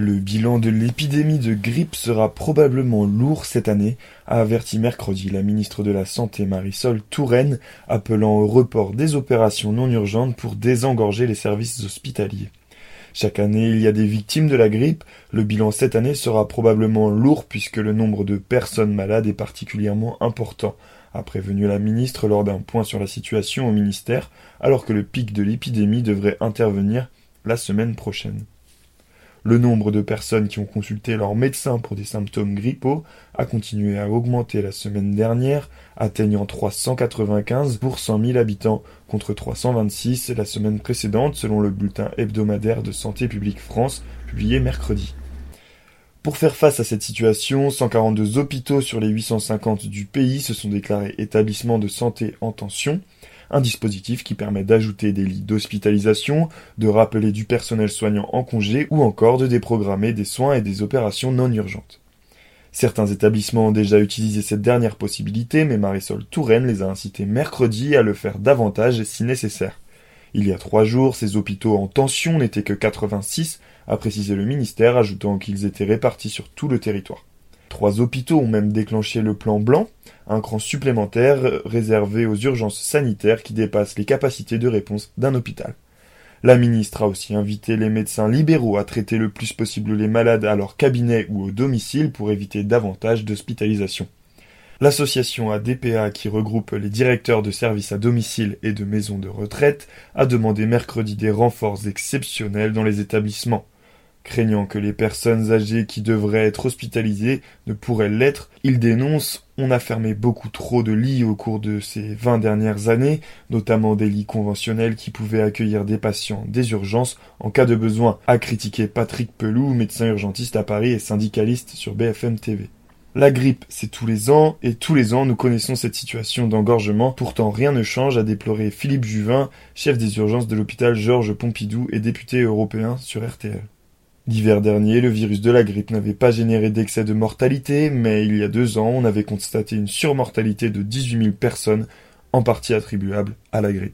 Le bilan de l'épidémie de grippe sera probablement lourd cette année, a averti mercredi la ministre de la Santé Marisol Touraine, appelant au report des opérations non urgentes pour désengorger les services hospitaliers. Chaque année, il y a des victimes de la grippe. Le bilan cette année sera probablement lourd puisque le nombre de personnes malades est particulièrement important, a prévenu la ministre lors d'un point sur la situation au ministère, alors que le pic de l'épidémie devrait intervenir la semaine prochaine. Le nombre de personnes qui ont consulté leur médecin pour des symptômes grippaux a continué à augmenter la semaine dernière, atteignant 395 pour 100 000 habitants contre 326 la semaine précédente selon le bulletin hebdomadaire de Santé publique France publié mercredi. Pour faire face à cette situation, 142 hôpitaux sur les 850 du pays se sont déclarés établissements de santé en tension un dispositif qui permet d'ajouter des lits d'hospitalisation, de rappeler du personnel soignant en congé ou encore de déprogrammer des soins et des opérations non urgentes. Certains établissements ont déjà utilisé cette dernière possibilité, mais Marisol Touraine les a incités mercredi à le faire davantage si nécessaire. Il y a trois jours, ces hôpitaux en tension n'étaient que 86, a précisé le ministère, ajoutant qu'ils étaient répartis sur tout le territoire. Trois hôpitaux ont même déclenché le plan blanc, un cran supplémentaire réservé aux urgences sanitaires qui dépassent les capacités de réponse d'un hôpital. La ministre a aussi invité les médecins libéraux à traiter le plus possible les malades à leur cabinet ou au domicile pour éviter davantage d'hospitalisation. L'association ADPA, qui regroupe les directeurs de services à domicile et de maisons de retraite, a demandé mercredi des renforts exceptionnels dans les établissements. Craignant que les personnes âgées qui devraient être hospitalisées ne pourraient l'être, il dénonce on a fermé beaucoup trop de lits au cours de ces vingt dernières années, notamment des lits conventionnels qui pouvaient accueillir des patients des urgences en cas de besoin, a critiqué Patrick Pelou, médecin urgentiste à Paris et syndicaliste sur BFM TV. La grippe, c'est tous les ans, et tous les ans nous connaissons cette situation d'engorgement. Pourtant rien ne change, a déploré Philippe Juvin, chef des urgences de l'hôpital Georges Pompidou et député européen sur RTL. L'hiver dernier, le virus de la grippe n'avait pas généré d'excès de mortalité, mais il y a deux ans, on avait constaté une surmortalité de 18 000 personnes, en partie attribuable à la grippe.